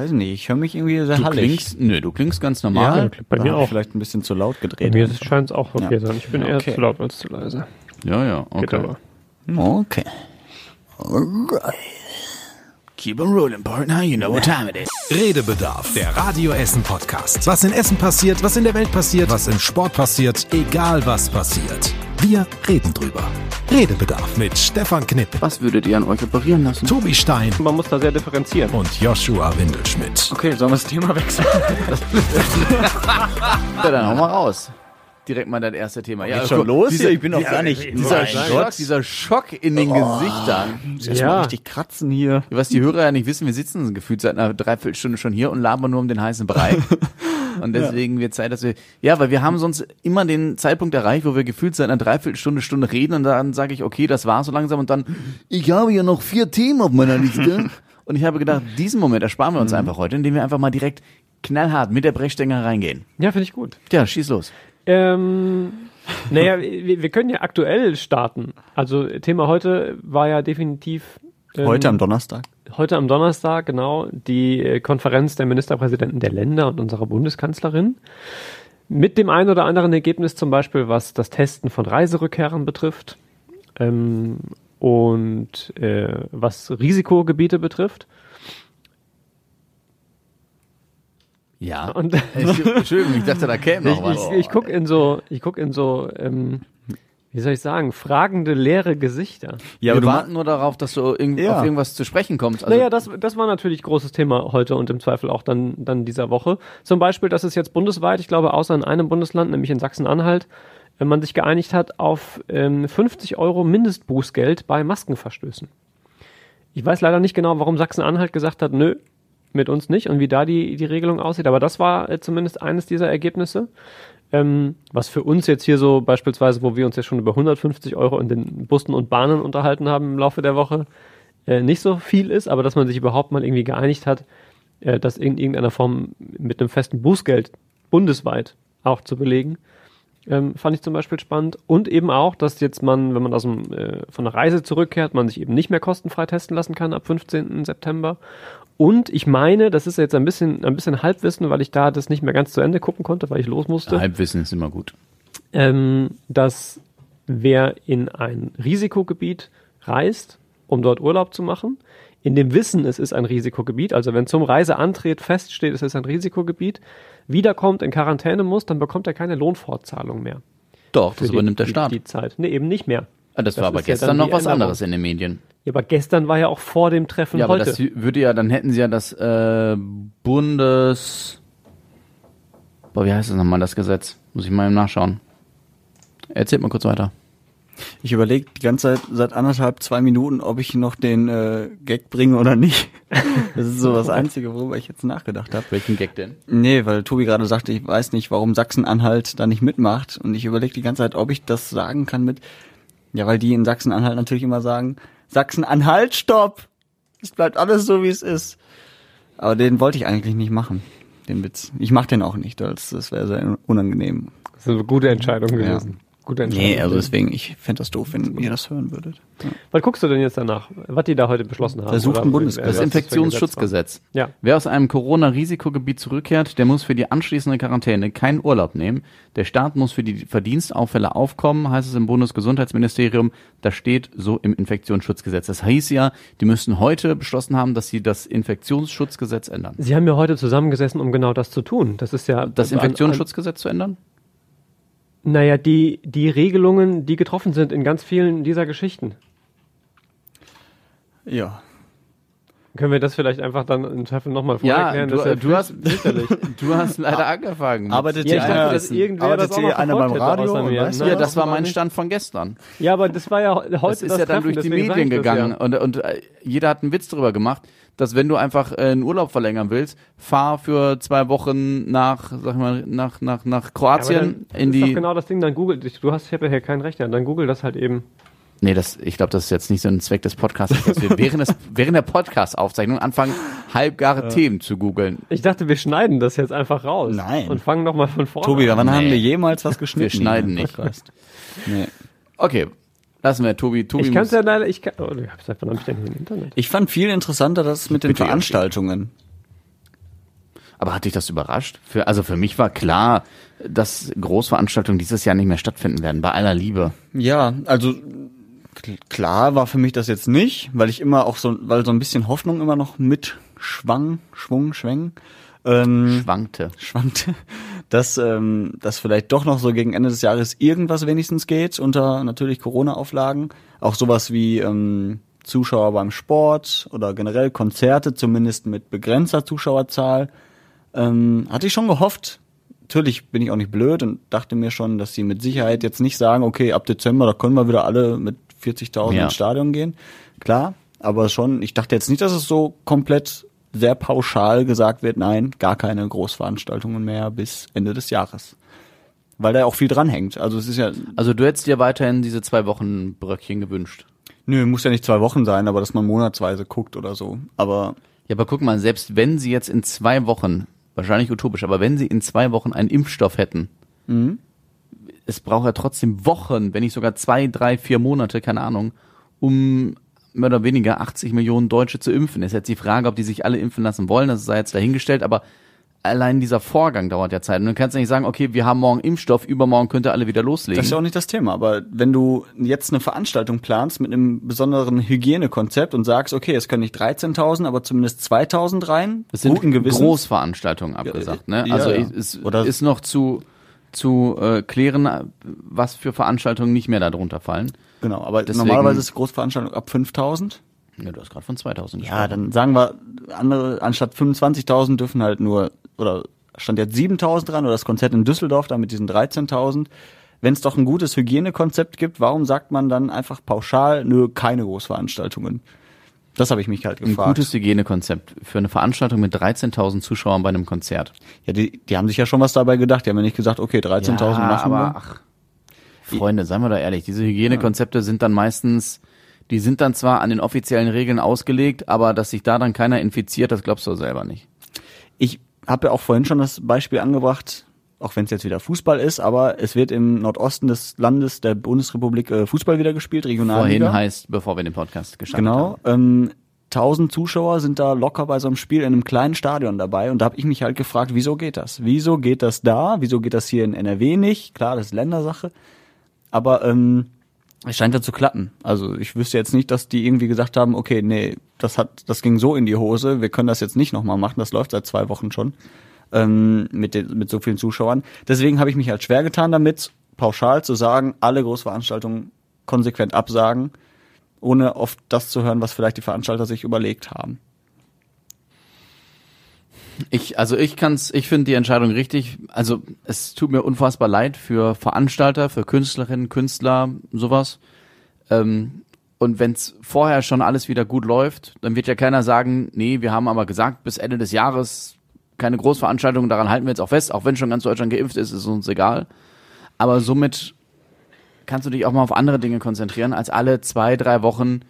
Weiß nicht, ich höre mich irgendwie sehr Du hallig. klingst, nö, du klingst ganz normal. bei Da mir auch. Vielleicht ein bisschen zu laut Bei gedreht. mir scheint es auch okay Ja. sein. Ich bin Ja, eher okay. zu laut als zu leise. Ja, ja, okay. aber. Okay. Keep on rolling, partner. You know what time it is. Redebedarf, der Radio Essen Podcast. Was in Essen passiert, was in der Welt passiert, was im Sport passiert, egal was passiert. Wir reden drüber. Redebedarf mit Stefan Knipp, Was würdet ihr an euch operieren lassen? Tobi Stein Man muss da sehr differenzieren. und Joshua Windelschmidt. Okay, sollen wir das Thema wechseln? Ja, dann hau mal raus. Direkt mal das erste Thema. Ja, schon los dieser, hier? Ich bin doch gar nicht- Dieser Schock, dieser Schock in den Gesichtern. Erstmal Ja. richtig kratzen hier. Was die Hörer ja nicht wissen, wir sitzen gefühlt seit einer Dreiviertelstunde schon hier und labern nur um den heißen Brei. Und deswegen wird Zeit, dass wir, ja, weil wir haben sonst immer den Zeitpunkt erreicht, wo wir gefühlt seit einer Dreiviertelstunde, Stunde reden und dann sage ich, okay, das war so langsam und dann, ich habe ja noch vier Themen auf meiner Liste. und ich habe gedacht, diesen Moment ersparen wir uns einfach heute, indem wir einfach mal direkt knallhart mit der Brechstange reingehen. Ja, finde ich gut. Ja, schieß los. Ähm, naja, wir, wir können ja aktuell starten. Also Thema heute war ja definitiv ähm, Heute am Donnerstag. heute am Donnerstag, genau, die äh, Konferenz der Ministerpräsidenten der Länder und unserer Bundeskanzlerin. Mit dem einen oder anderen Ergebnis zum Beispiel, was das Testen von Reiserückkehrern betrifft ähm, und äh, was Risikogebiete betrifft. Ja. Und Ich, Entschuldigung, ich dachte, da käme ich, noch was. ich, ich gucke in so, ich guck in so, ähm, wie soll ich sagen, fragende leere Gesichter. Ja, wir warten nur darauf, dass du irgend, Ja. auf irgendwas zu sprechen kommst. Also, naja, das, das war natürlich großes Thema heute und im Zweifel auch dann, dann dieser Woche. Zum Beispiel, dass es jetzt bundesweit, ich glaube, außer in einem Bundesland, nämlich in Sachsen-Anhalt, wenn man sich geeinigt hat auf ähm, 50 Euro Mindestbußgeld bei Maskenverstößen. Ich weiß leider nicht genau, warum Sachsen-Anhalt gesagt hat, nö, mit uns nicht und wie da die, die Regelung aussieht, aber das war äh, zumindest eines dieser Ergebnisse. Ähm, was für uns jetzt hier so beispielsweise, wo wir uns ja schon über 150 Euro in den Bussen und Bahnen unterhalten haben im Laufe der Woche, äh, nicht so viel ist, aber dass man sich überhaupt mal irgendwie geeinigt hat, äh, das in irgendeiner Form mit einem festen Bußgeld bundesweit auch zu belegen, ähm, fand ich zum Beispiel spannend. Und eben auch, dass jetzt man, wenn man aus dem, äh, von der Reise zurückkehrt, man sich eben nicht mehr kostenfrei testen lassen kann ab 15. September. Und ich meine, das ist jetzt ein bisschen, ein bisschen Halbwissen, weil ich da das nicht mehr ganz zu Ende gucken konnte, weil ich los musste Halbwissen ist immer gut. ähm, dass wer in ein Risikogebiet reist, um dort Urlaub zu machen, in dem Wissen, es ist ein Risikogebiet, also wenn zum Reiseantritt feststeht, es ist ein Risikogebiet, wiederkommt, in Quarantäne muss, dann bekommt er keine Lohnfortzahlung mehr. Doch, das die- übernimmt der die, Staat. Die Zeit. Nee, eben nicht mehr. Ah, das, das war aber ja gestern dann noch die was Änderung. anderes in den Medien. Ja, aber gestern war ja auch vor dem Treffen Ja, aber heute. das würde ja, dann hätten sie ja das äh, Bundes... Boah, wie heißt das nochmal, das Gesetz? Muss ich mal eben nachschauen. Erzählt mal kurz weiter. Ich überlege die ganze Zeit seit anderthalb, zwei Minuten, ob ich noch den äh, Gag bringe oder nicht. Das ist so das Einzige, worüber ich jetzt nachgedacht habe. Welchen Gag denn? Nee, weil Tobi gerade sagte, ich weiß nicht, warum Sachsen-Anhalt da nicht mitmacht. Und ich überlege die ganze Zeit, ob ich das sagen kann mit, ja, weil die in Sachsen-Anhalt natürlich immer sagen, Sachsen-Anhalt, stopp! Es bleibt alles so, wie es ist. Aber den wollte ich eigentlich nicht machen, den Witz. Ich mach den auch nicht, das, das wäre sehr unangenehm. Das ist eine gute Entscheidung gewesen. Gute Entscheidung. Nee, also deswegen, ich fände das doof, wenn ihr das hören würdet. Ja. Was guckst du denn jetzt danach? Was die da heute beschlossen haben? Versucht Oder ein Bundes- Das Infektionsschutzgesetz. Ja. Wer aus einem Corona-Risikogebiet zurückkehrt, der muss für die anschließende Quarantäne keinen Urlaub nehmen. Der Staat muss für die Verdienstaufälle aufkommen, heißt es im Bundesgesundheitsministerium. Das steht so im Infektionsschutzgesetz. Das hieß ja, die müssten heute beschlossen haben, dass sie das Infektionsschutzgesetz ändern. Sie haben ja heute zusammengesessen, um genau das zu tun. Das ist ja Das Infektionsschutzgesetz zu ändern? Naja, die die Regelungen, die getroffen sind in ganz vielen dieser Geschichten. Ja. Können wir das vielleicht einfach dann im Zweifel nochmal Ja, vorerklären? du, Das ist du, hast, du hast leider angefangen. mit- Arbeitet Ja, ich dachte, einer, dass irgendwer das arbeitet auch hier noch einer beim Radio? und mir. ja, das war mein. Stand von gestern. Ja, aber das war ja heute Das ist ja dann Treffen, durch die Medien das gegangen Ja. und, und äh, jeder hat einen Witz darüber gemacht, dass wenn du einfach äh, einen Urlaub verlängern willst, fahr für zwei Wochen nach, sag ich mal, nach, nach, nach Aber Kroatien dann in ist doch die. genau das Ding, dann google, du hast, ich habe ja hier keinen Rechner, dann google das halt eben. Nee, das, ich glaube, das ist jetzt nicht so ein Zweck des Podcasts, dass wir während, des, während der Podcast-Aufzeichnung anfangen, halbgare Themen zu googeln. Ich dachte, wir schneiden das jetzt einfach raus. Nein. Und fangen nochmal von vorne Tobi, an. wann Nee. haben wir jemals was geschnitten? Wir schneiden nicht. Nee. Okay, lassen wir Tobi. Tobi Ich kann es muss- ja leider, ich kann, oh, ich hab's einfach noch nicht denn hier im Internet. Ich fand viel interessanter das mit den bitte, Veranstaltungen. Aber hat dich das überrascht? Für, also für mich war klar, dass Großveranstaltungen dieses Jahr nicht mehr stattfinden werden, bei aller Liebe. Ja, also kl- klar war für mich das jetzt nicht, weil ich immer auch so, weil so ein bisschen Hoffnung immer noch mit schwang, schwung, schwängen, ähm, Schwankte. schwankte, dass ähm, dass vielleicht doch noch so gegen Ende des Jahres irgendwas wenigstens geht unter natürlich Corona-Auflagen, auch sowas wie ähm, Zuschauer beim Sport oder generell Konzerte, zumindest mit begrenzter Zuschauerzahl. Ähm, hatte ich schon gehofft. Natürlich bin ich auch nicht blöd und dachte mir schon, dass sie mit Sicherheit jetzt nicht sagen, okay, ab Dezember, da können wir wieder alle mit 40.000 Ja. ins Stadion gehen. Klar, aber schon, ich dachte jetzt nicht, dass es so komplett sehr pauschal gesagt wird, nein, gar keine Großveranstaltungen mehr bis Ende des Jahres. Weil da auch viel dranhängt. Also es ist ja, Also du hättest dir weiterhin diese zwei Wochen Bröckchen gewünscht. nö, muss ja nicht zwei Wochen sein, aber dass man monatsweise guckt oder so. Aber Ja, aber guck mal, selbst wenn sie jetzt in zwei Wochen, wahrscheinlich utopisch, aber wenn sie in zwei Wochen einen Impfstoff hätten, es braucht ja trotzdem Wochen, wenn nicht sogar zwei, drei, vier Monate, keine Ahnung, um mehr oder weniger 80 Millionen Deutsche zu impfen. Ist jetzt die Frage, ob die sich alle impfen lassen wollen, das sei jetzt dahingestellt, aber allein dieser Vorgang dauert ja Zeit. Und du kannst ja nicht sagen, okay, wir haben morgen Impfstoff, übermorgen könnt ihr alle wieder loslegen. Das ist ja auch nicht das Thema, aber wenn du jetzt eine Veranstaltung planst mit einem besonderen Hygienekonzept und sagst, okay, es können nicht 13.000, aber zumindest 2.000 rein, Das sind guten Gewissens. Großveranstaltungen abgesagt, ne? ja, Also ja. es Oder- ist noch zu zu äh, klären, was für Veranstaltungen nicht mehr darunter fallen. Genau, aber Deswegen- normalerweise ist Großveranstaltung ab 5.000. Ja, du hast gerade von 2000 Ja, dann sagen wir, andere, anstatt 25.000 dürfen halt nur, oder stand jetzt 7.000 dran, oder das Konzert in Düsseldorf da mit diesen 13.000. Wenn es doch ein gutes Hygienekonzept gibt, warum sagt man dann einfach pauschal, nö, keine Großveranstaltungen? Das habe ich mich halt Ein gefragt. gutes Hygienekonzept für eine Veranstaltung mit 13.000 Zuschauern bei einem Konzert. ja, die, die haben sich ja schon was dabei gedacht. Die haben ja nicht gesagt, okay, 13.000 machen aber wir. ach, Freunde, seien wir da ehrlich, diese Hygienekonzepte sind dann meistens, die sind dann zwar an den offiziellen Regeln ausgelegt, aber dass sich da dann keiner infiziert, das glaubst du selber nicht. Ich habe ja auch vorhin schon das Beispiel angebracht, auch wenn es jetzt wieder Fußball ist, aber es wird im Nordosten des Landes der Bundesrepublik äh, Fußball wieder gespielt, Regionalliga. Vorhin heißt, bevor wir den Podcast gestartet Genau. haben. Ähm, 1000 Zuschauer sind da locker bei so einem Spiel in einem kleinen Stadion dabei und da habe ich mich halt gefragt, wieso geht das? Wieso geht das da? Wieso geht das hier in NRW nicht? Klar, das ist Ländersache, aber ähm, es scheint ja zu klappen. Also ich wüsste jetzt nicht, dass die irgendwie gesagt haben, okay, nee, das hat, das ging so in die Hose, wir können das jetzt nicht nochmal machen, das läuft seit zwei Wochen schon ähm, mit, den, mit so vielen Zuschauern. Deswegen habe ich mich halt schwer getan damit, pauschal zu sagen, alle Großveranstaltungen konsequent absagen, ohne oft das zu hören, was vielleicht die Veranstalter sich überlegt haben. Ich, also ich kann's, ich finde die Entscheidung richtig. Also es tut mir unfassbar leid für Veranstalter, für Künstlerinnen, Künstler, sowas. Ähm, und wenn's vorher schon alles wieder gut läuft, dann wird ja keiner sagen, nee, wir haben aber gesagt, bis Ende des Jahres keine Großveranstaltung, daran halten wir jetzt auch fest, auch wenn schon ganz Deutschland geimpft ist, ist uns egal. Aber somit kannst du dich auch mal auf andere Dinge konzentrieren, als alle zwei, drei Wochen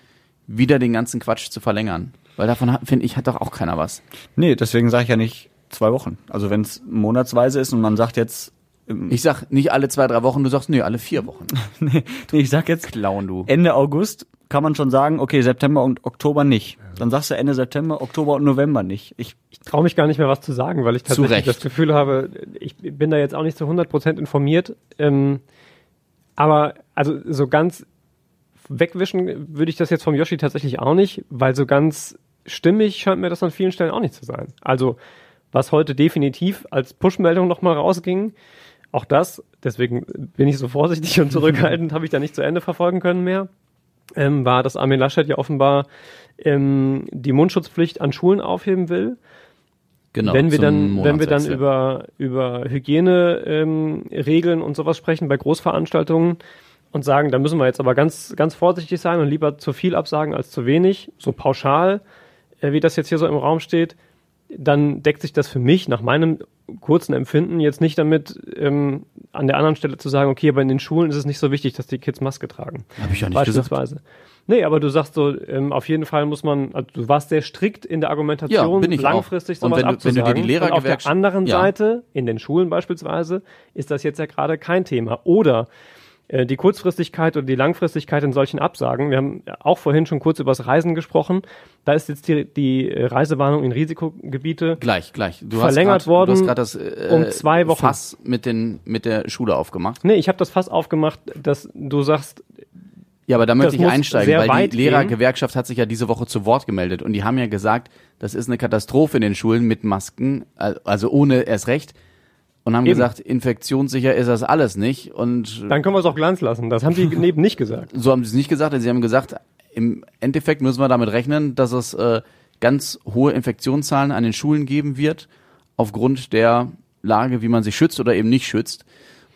wieder den ganzen Quatsch zu verlängern. Weil davon finde ich, hat doch auch keiner was. Nee, deswegen sage ich ja nicht zwei Wochen. Also wenn es monatsweise ist und man sagt jetzt, ähm, Ich sag nicht alle zwei, drei Wochen, du sagst, nee, alle vier Wochen. nee, nee, ich sag jetzt Klauen du. Ende August kann man schon sagen, okay, September und Oktober nicht. Dann sagst du Ende September, Oktober und November nicht. Ich, Ich traue mich gar nicht mehr was zu sagen, weil ich tatsächlich das Gefühl habe, ich bin da jetzt auch nicht zu 100% informiert. Ähm, aber also so ganz wegwischen würde ich das jetzt vom Yoshi tatsächlich auch nicht, weil so ganz stimmig scheint mir das an vielen Stellen auch nicht zu sein. Also was heute definitiv als Push-Meldung nochmal rausging, auch das, deswegen bin ich so vorsichtig und zurückhaltend, habe ich da nicht zu Ende verfolgen können mehr, ähm, war, dass Armin Laschet ja offenbar ähm, die Mundschutzpflicht an Schulen aufheben will Genau. wenn wir dann, wenn wir dann über, über Hygiene ähm, Regeln und sowas sprechen bei Großveranstaltungen und sagen, da müssen wir jetzt aber ganz, ganz vorsichtig sein und lieber zu viel absagen als zu wenig, so pauschal, wie das jetzt hier so im Raum steht, dann deckt sich das für mich nach meinem kurzen Empfinden jetzt nicht damit, ähm, an der anderen Stelle zu sagen, okay, aber in den Schulen ist es nicht so wichtig, dass die Kids Maske tragen. Hab ich ja nicht gesagt. Beispielsweise. Nee, aber du sagst so, ähm, auf jeden Fall muss man, also du warst sehr strikt in der Argumentation, Ja, ich auch. langfristig Und sowas wenn du- wenn du dir abzusagen. die Und auf der anderen Ja. Seite, in den Schulen beispielsweise, ist das jetzt ja gerade kein Thema. Oder Äh, die Kurzfristigkeit oder die Langfristigkeit in solchen Absagen. Wir haben auch vorhin schon kurz über das Reisen gesprochen. Da ist jetzt die, die Reisewarnung in Risikogebiete Gleich, gleich. Du Verlängert hast grad, worden Du hast gerade das äh, um zwei Wochen. Fass mit, den, mit der Schule aufgemacht. Nee, ich habe das Fass aufgemacht, dass du sagst, Ja, aber da möchte ich einsteigen, weil die. Lehrergewerkschaft hat sich ja diese Woche zu Wort gemeldet und die haben ja gesagt, das ist eine Katastrophe in den Schulen mit Masken, äh, also ohne erst recht. Und haben Eben. gesagt, infektionssicher ist das alles nicht. Und dann können wir es auch glanz lassen. Das haben die neben nicht gesagt. so haben sie es nicht gesagt, sie haben gesagt, im Endeffekt müssen wir damit rechnen, dass es äh, ganz hohe Infektionszahlen an den Schulen geben wird, aufgrund der Lage, wie man sich schützt oder eben nicht schützt.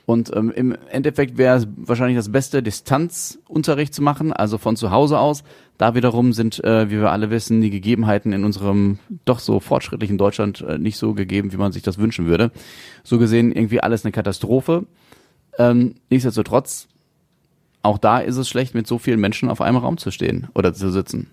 Und ähm, im Endeffekt wäre es wahrscheinlich das Beste, Distanzunterricht zu machen, also von zu Hause aus. Da wiederum sind, äh, wie wir alle wissen, die Gegebenheiten in unserem doch so fortschrittlichen Deutschland äh, nicht so gegeben, wie man sich das wünschen würde. So gesehen irgendwie alles eine Katastrophe. Ähm, nichtsdestotrotz auch da ist es schlecht, mit so vielen Menschen auf einem Raum zu stehen oder zu sitzen.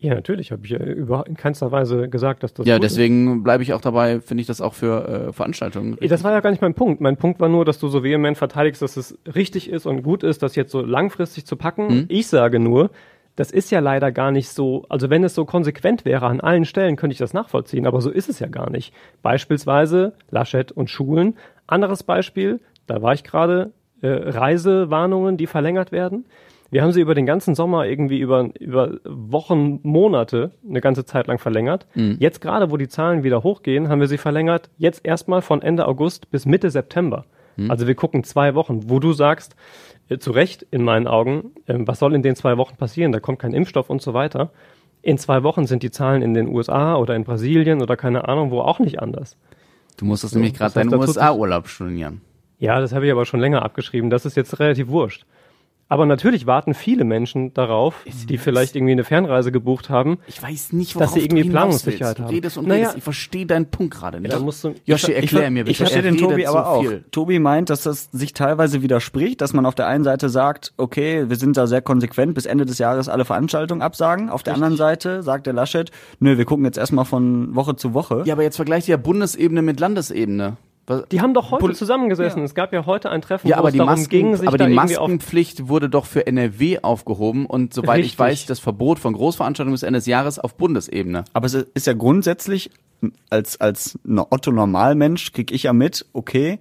Ja, natürlich habe ich ja überhaupt in keinster Weise gesagt, dass das ja, deswegen bleibe ich auch dabei, finde ich das auch für äh, Veranstaltungen. Das war ja gar nicht mein Punkt. Mein Punkt war nur, dass du so vehement verteidigst, dass es richtig ist und gut ist, das jetzt so langfristig zu packen. Hm? Ich sage nur, das ist ja leider gar nicht so, also wenn es so konsequent wäre an allen Stellen, könnte ich das nachvollziehen, aber so ist es ja gar nicht. Beispielsweise Laschet und Schulen. Anderes Beispiel, da war ich gerade, äh, Reisewarnungen, die verlängert werden. Wir haben sie über den ganzen Sommer irgendwie über, über Wochen, Monate eine ganze Zeit lang verlängert. Jetzt gerade, wo die Zahlen wieder hochgehen, haben wir sie verlängert. Jetzt erstmal von Ende August bis Mitte September. Also wir gucken zwei Wochen, wo du sagst, äh, zu Recht in meinen Augen, ähm, was soll in den zwei Wochen passieren? Da kommt kein Impfstoff und so weiter. In zwei Wochen sind die Zahlen in den USA oder in Brasilien oder keine Ahnung wo auch nicht anders. Du musstest nämlich gerade deinen USA-Urlaub stornieren. Ja, das habe ich aber schon länger abgeschrieben. Das ist jetzt relativ wurscht. Aber natürlich warten viele Menschen darauf, die vielleicht irgendwie eine Fernreise gebucht haben. Ich weiß nicht, Dass sie irgendwie Planungssicherheit haben. Du redest und Naja. redest. Ich verstehe deinen Punkt gerade nicht. Ja, musst du- Joshi, Ich- erklär mir bitte. Ich verstehe Er den Tobi aber so auch. viel. Tobi meint, dass das sich teilweise widerspricht, dass man auf der einen Seite sagt, okay, wir sind da sehr konsequent, bis Ende des Jahres alle Veranstaltungen absagen. Auf der anderen Seite sagt der Laschet, nö, wir gucken jetzt erstmal von Woche zu Woche. Ja, aber jetzt vergleicht ja Bundesebene mit Landesebene. Was- Die haben doch heute Pol- zusammengesessen. Ja. Es gab ja heute ein Treffen, Ja, wo aber es die, darum Masken, ging, sich aber da die Maskenpflicht wurde doch für NRW aufgehoben und soweit Richtig. ich weiß, das Verbot von Großveranstaltungen bis Ende des Jahres auf Bundesebene. Aber es ist ja grundsätzlich, als, als Otto-Normalmensch krieg ich ja mit, okay,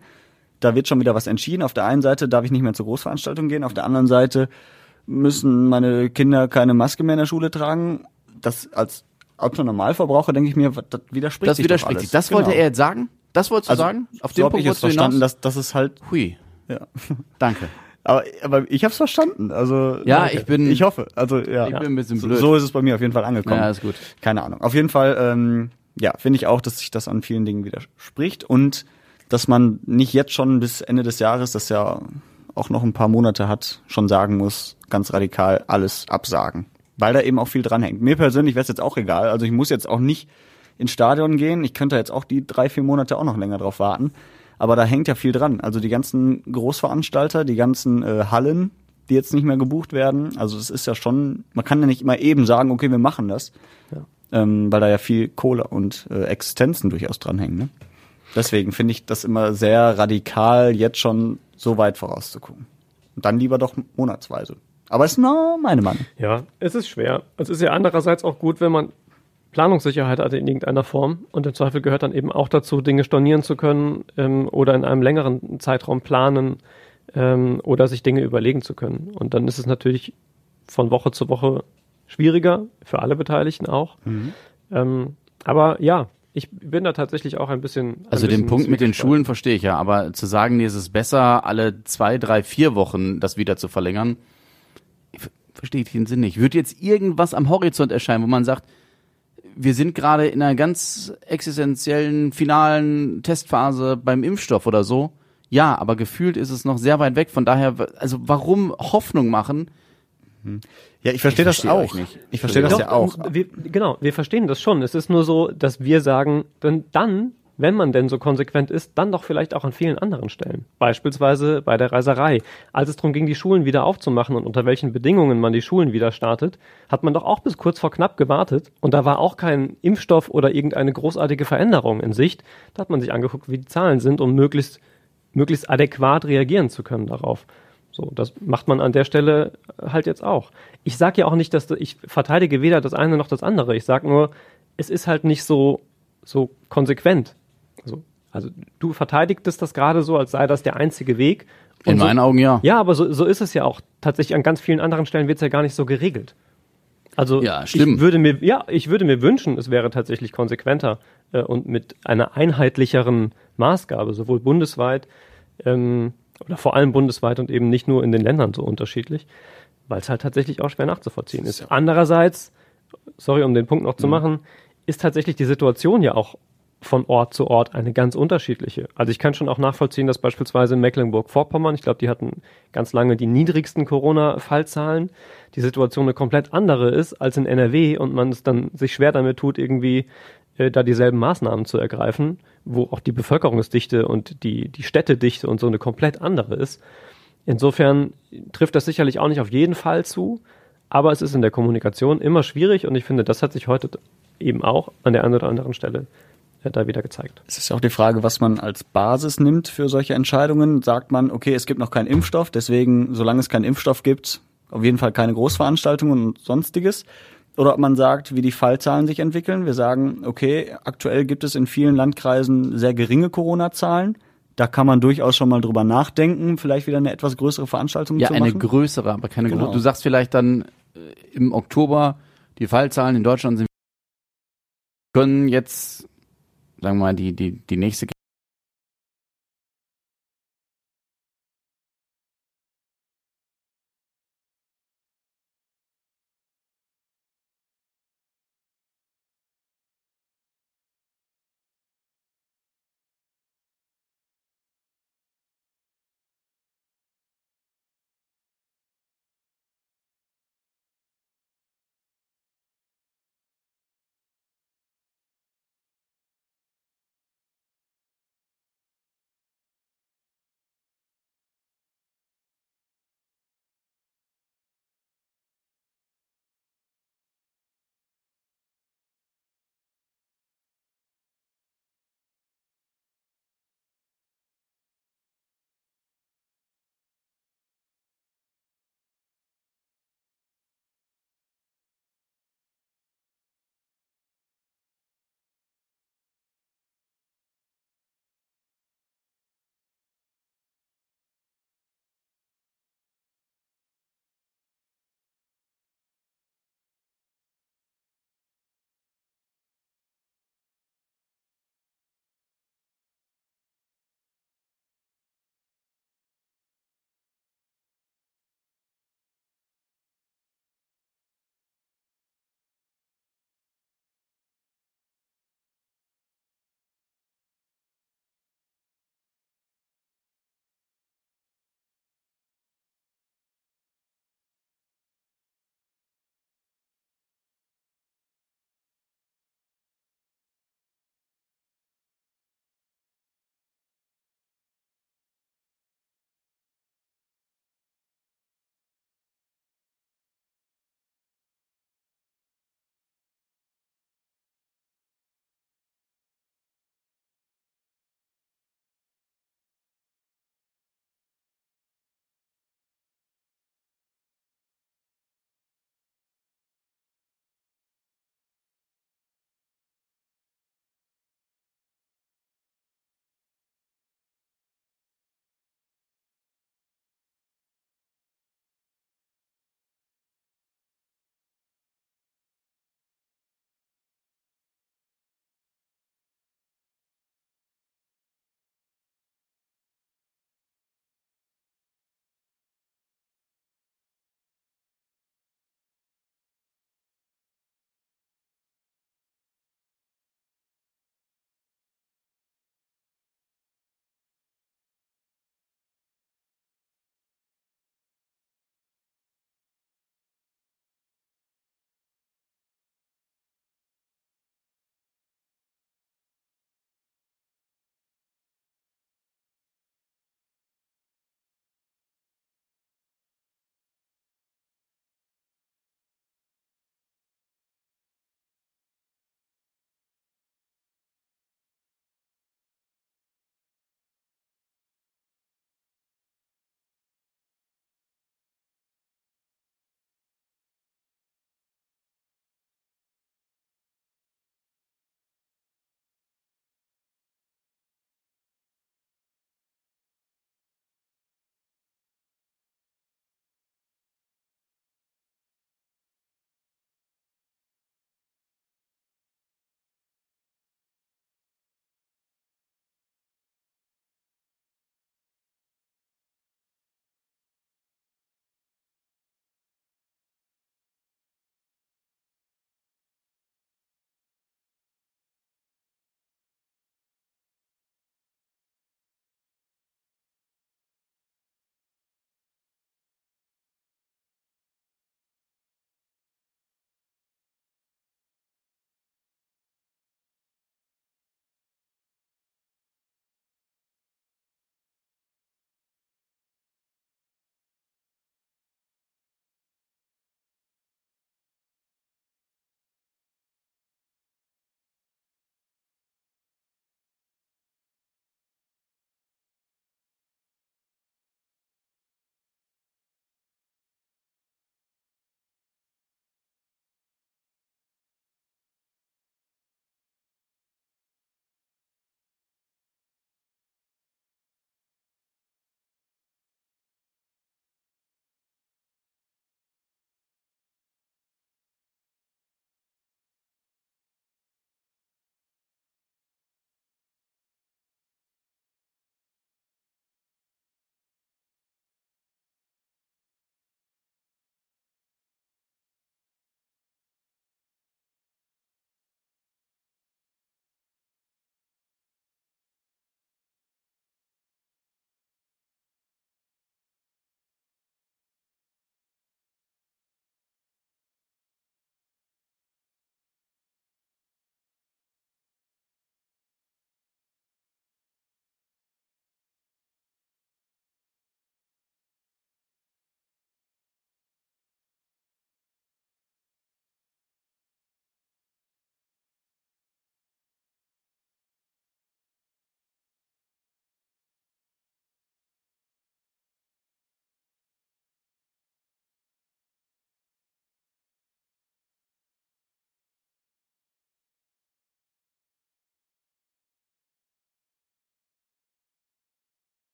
da wird schon wieder was entschieden. Auf der einen Seite darf ich nicht mehr zur Großveranstaltung gehen, auf der anderen Seite müssen meine Kinder keine Maske mehr in der Schule tragen. Das als Otto-Normalverbraucher denke ich mir, das widerspricht Das sich doch widerspricht sich. Das wollte Genau. er jetzt sagen? Das wolltest du Also, sagen? Auf so den Punkt ich jetzt verstanden, hinaus? dass, dass es halt, Hui, ja. danke. Aber, aber ich habe es verstanden. Also Ja, danke. ich bin- Ich hoffe. Also ja. Ich bin ein bisschen so, blöd. so ist es bei mir auf jeden Fall angekommen. Ja, ist gut. Keine Ahnung. Auf jeden Fall, ähm, ja, finde ich auch, dass sich das an vielen Dingen widerspricht und dass man nicht jetzt schon bis Ende des Jahres, das ja auch noch ein paar Monate hat, schon sagen muss, ganz radikal alles absagen. Weil da eben auch viel dranhängt. Mir persönlich wäre es jetzt auch egal. Also ich muss jetzt auch nicht ins Stadion gehen. Ich könnte jetzt auch die drei, vier Monate auch noch länger drauf warten. Aber da hängt ja viel dran. Also die ganzen Großveranstalter, die ganzen äh, Hallen, die jetzt nicht mehr gebucht werden. Also es ist ja schon, man kann ja nicht immer eben sagen, okay, wir machen das. Ähm, weil da ja viel Kohle und äh, Existenzen durchaus dranhängen. Ne? Deswegen finde ich das immer sehr radikal, jetzt schon so weit vorauszugucken. Und dann lieber doch monatsweise. Aber es ist nur meine Meinung. Ja, es ist schwer. Es ist ja andererseits auch gut, wenn man Planungssicherheit hat in irgendeiner Form. Und im Zweifel gehört dann eben auch dazu, Dinge stornieren zu können ähm, oder in einem längeren Zeitraum planen ähm, oder sich Dinge überlegen zu können. Und dann ist es natürlich von Woche zu Woche schwieriger, für alle Beteiligten auch. Ähm, aber ja, ich bin da tatsächlich auch ein bisschen. ein Also den bisschen Punkt mit den. Schulen verstehe ich ja, aber zu sagen, nee, es ist besser, alle zwei, drei, vier Wochen das wieder zu verlängern, verstehe ich den Sinn nicht. Wird jetzt irgendwas am Horizont erscheinen, wo man sagt, wir sind gerade in einer ganz existenziellen, finalen Testphase beim Impfstoff oder so? Ja, aber gefühlt ist es noch sehr weit weg. Von daher, also warum Hoffnung machen? Ja, ich verstehe Ich das verstehe auch. nicht. Ich verstehe das Doch, ja auch. Wir, genau, wir verstehen das schon. Es ist nur so, dass wir sagen, dann, dann, wenn man denn so konsequent ist, dann doch vielleicht auch an vielen anderen Stellen. Beispielsweise bei der Reiserei. Als es darum ging, die Schulen wieder aufzumachen und unter welchen Bedingungen man die Schulen wieder startet, hat man doch auch bis kurz vor knapp gewartet. Und da war auch kein Impfstoff oder irgendeine großartige Veränderung in Sicht. Da hat man sich angeguckt, wie die Zahlen sind, um möglichst, möglichst adäquat reagieren zu können darauf. So, das macht man an der Stelle halt jetzt auch. Ich sage ja auch nicht, dass ich verteidige weder das eine noch das andere. Ich sage nur, es ist halt nicht so so konsequent. Also, du verteidigtest das gerade so, als sei das der einzige Weg. In Und so, meinen Augen ja. Ja, aber so, so ist es ja auch. Tatsächlich an ganz vielen anderen Stellen wird es ja gar nicht so geregelt. Also Ja, ich würde mir, ja, ich würde mir wünschen, es wäre tatsächlich konsequenter äh, und mit einer einheitlicheren Maßgabe, sowohl bundesweit ähm, oder vor allem bundesweit und eben nicht nur in den Ländern so unterschiedlich, weil es halt tatsächlich auch schwer nachzuvollziehen ist. Andererseits, sorry, um den Punkt noch Mhm. zu machen, ist tatsächlich die Situation ja auch von Ort zu Ort eine ganz unterschiedliche. Also ich kann schon auch nachvollziehen, dass beispielsweise in Mecklenburg-Vorpommern, ich glaube, die hatten ganz lange die niedrigsten Corona-Fallzahlen, die Situation eine komplett andere ist als in NRW und man es dann sich schwer damit tut, irgendwie äh, da dieselben Maßnahmen zu ergreifen, wo auch die Bevölkerungsdichte und die, die Städtedichte und so eine komplett andere ist. Insofern trifft das sicherlich auch nicht auf jeden Fall zu, aber es ist in der Kommunikation immer schwierig und ich finde, das hat sich heute eben auch an der einen oder anderen Stelle da wieder gezeigt. Es ist ja auch die Frage, was man als Basis nimmt für solche Entscheidungen. Sagt man, okay, es gibt noch keinen Impfstoff, deswegen, solange es keinen Impfstoff gibt, auf jeden Fall keine Großveranstaltungen und sonstiges. Oder ob man sagt, wie die Fallzahlen sich entwickeln. Wir sagen, okay, aktuell gibt es in vielen Landkreisen sehr geringe Corona-Zahlen. Da kann man durchaus schon mal drüber nachdenken, vielleicht wieder eine etwas größere Veranstaltung Ja, zu eine machen. größere, aber keine Genau. große. Du sagst vielleicht dann äh, im Oktober, die Fallzahlen in Deutschland sind können jetzt, sagen wir mal, die, die, die nächste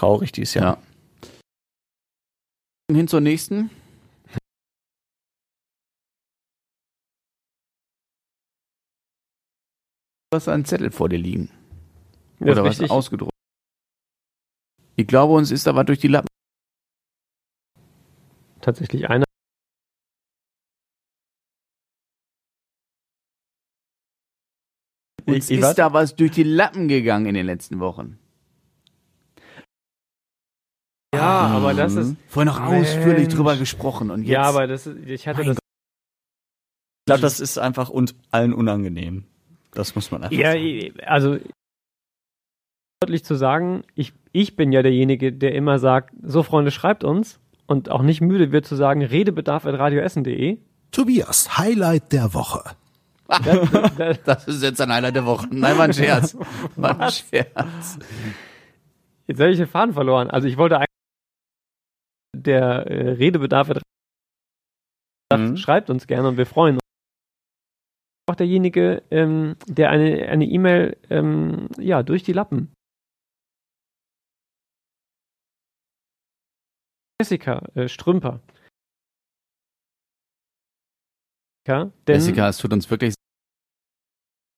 traurig dieses Jahr. Ja. Hin zur nächsten. Du hast einen Zettel vor dir liegen. Ja, Oder was richtig. ausgedruckt. Ich glaube, uns ist da was durch die Lappen. Tatsächlich einer. Uns Ich- ich ist was? da was durch die Lappen gegangen in den letzten Wochen. Ja, aber das ist. Vorher noch ausführlich Mensch. drüber gesprochen und jetzt. Ja, aber das ist, ich hatte Mein das. Ich glaube, das ist einfach und allen unangenehm. Das muss man einfach Ja, sagen. also deutlich zu sagen, ich, ich bin ja derjenige, der immer sagt, so Freunde, schreibt uns und auch nicht müde wird zu sagen, redebedarf.radioessen.de. Tobias, Highlight der Woche. Das, das, Das ist jetzt ein Highlight der Woche. Nein, war ein Scherz. War ein Scherz. jetzt habe ich den Faden verloren. Also ich wollte eigentlich der äh, Redebedarf Mhm. schreibt uns gerne und wir freuen uns. Auch derjenige, ähm, der eine eine E-Mail ähm, ja durch die Lappen. Jessica äh, Strümper. Ja, denn, Jessica, es tut uns wirklich.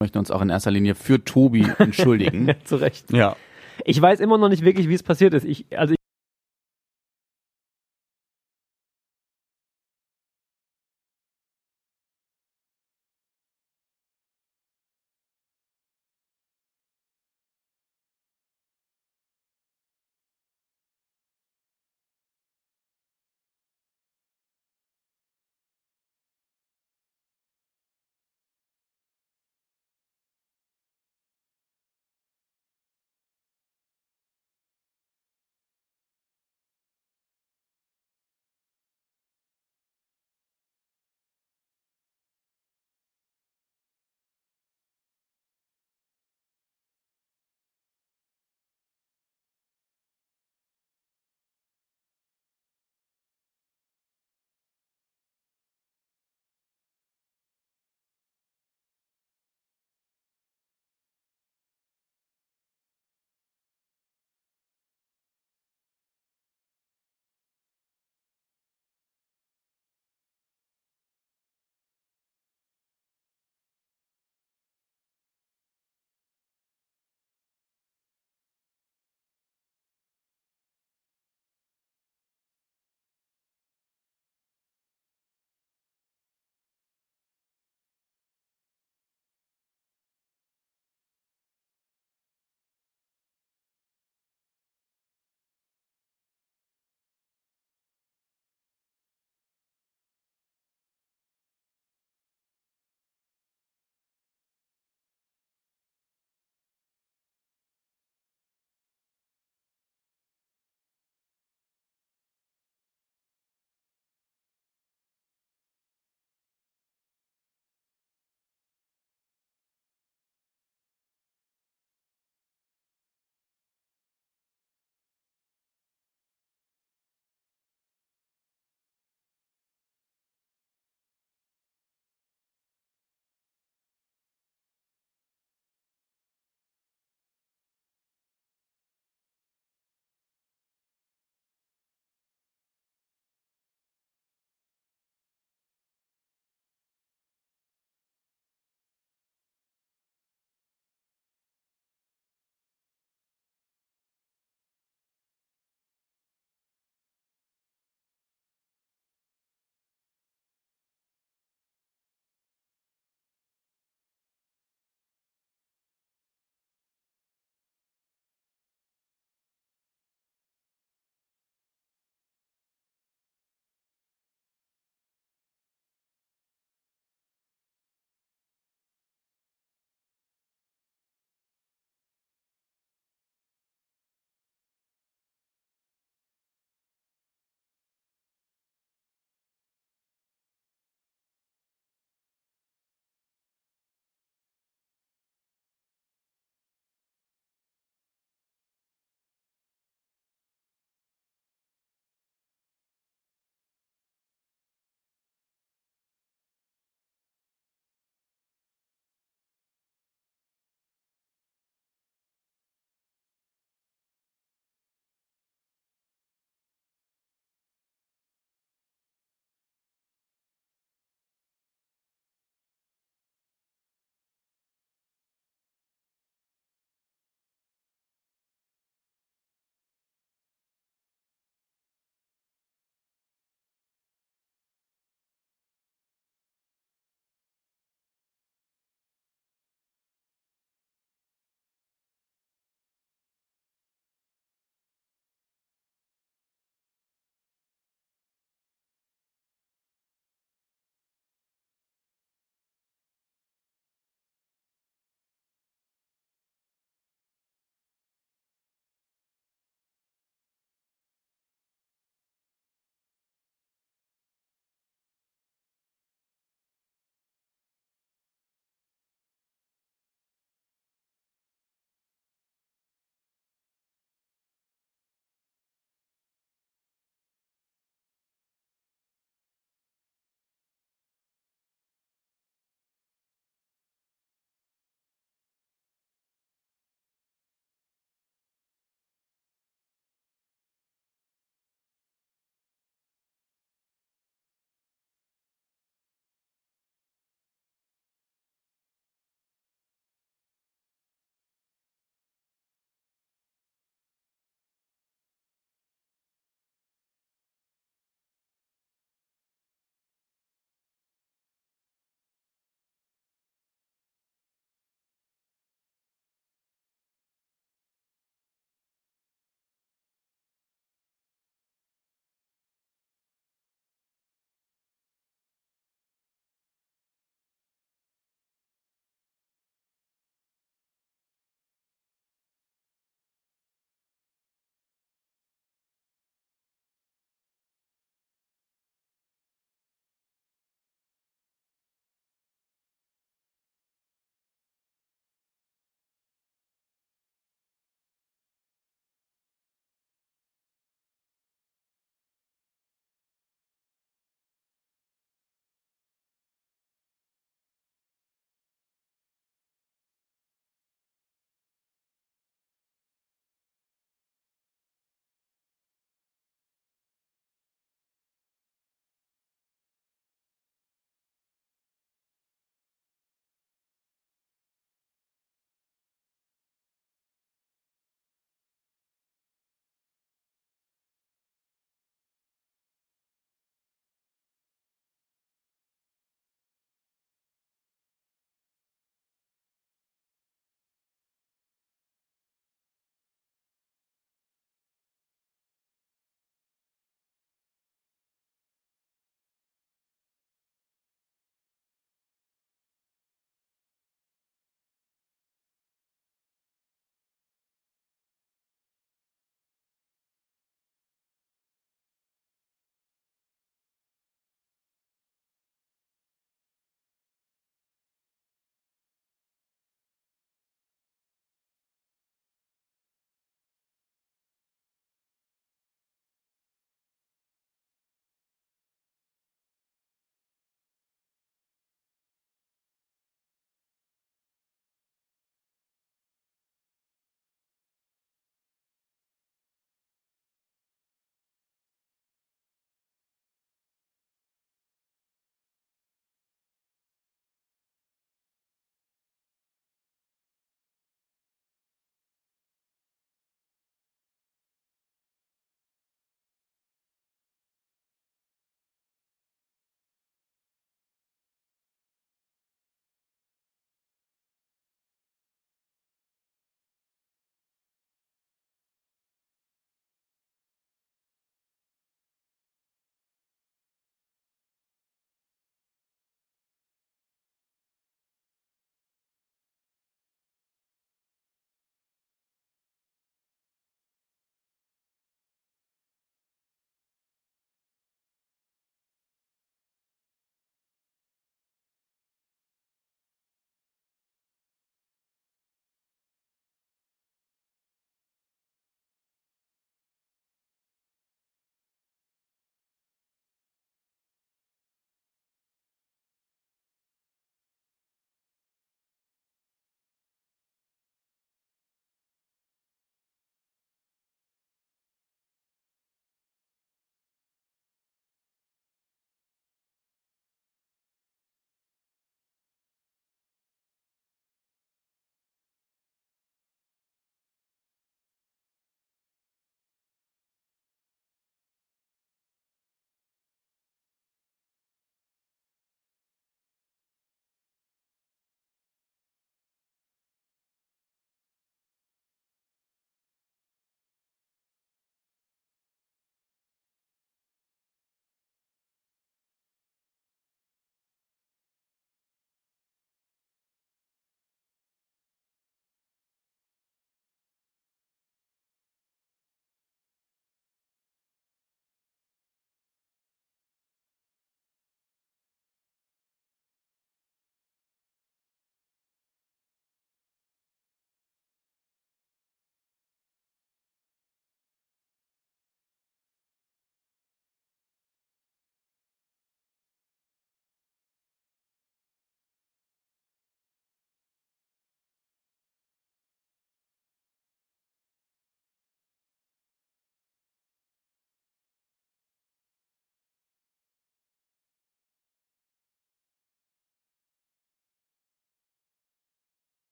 Wir möchten uns auch in erster Linie für Tobi entschuldigen. Ja, zu Recht. Ja. Ich weiß immer noch nicht wirklich, wie es passiert ist. Ich, also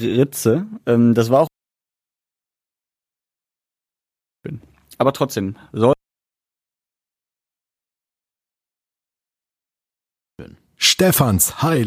Ritze. Ähm, das war auch. Aber trotzdem, soll Stefans Heil.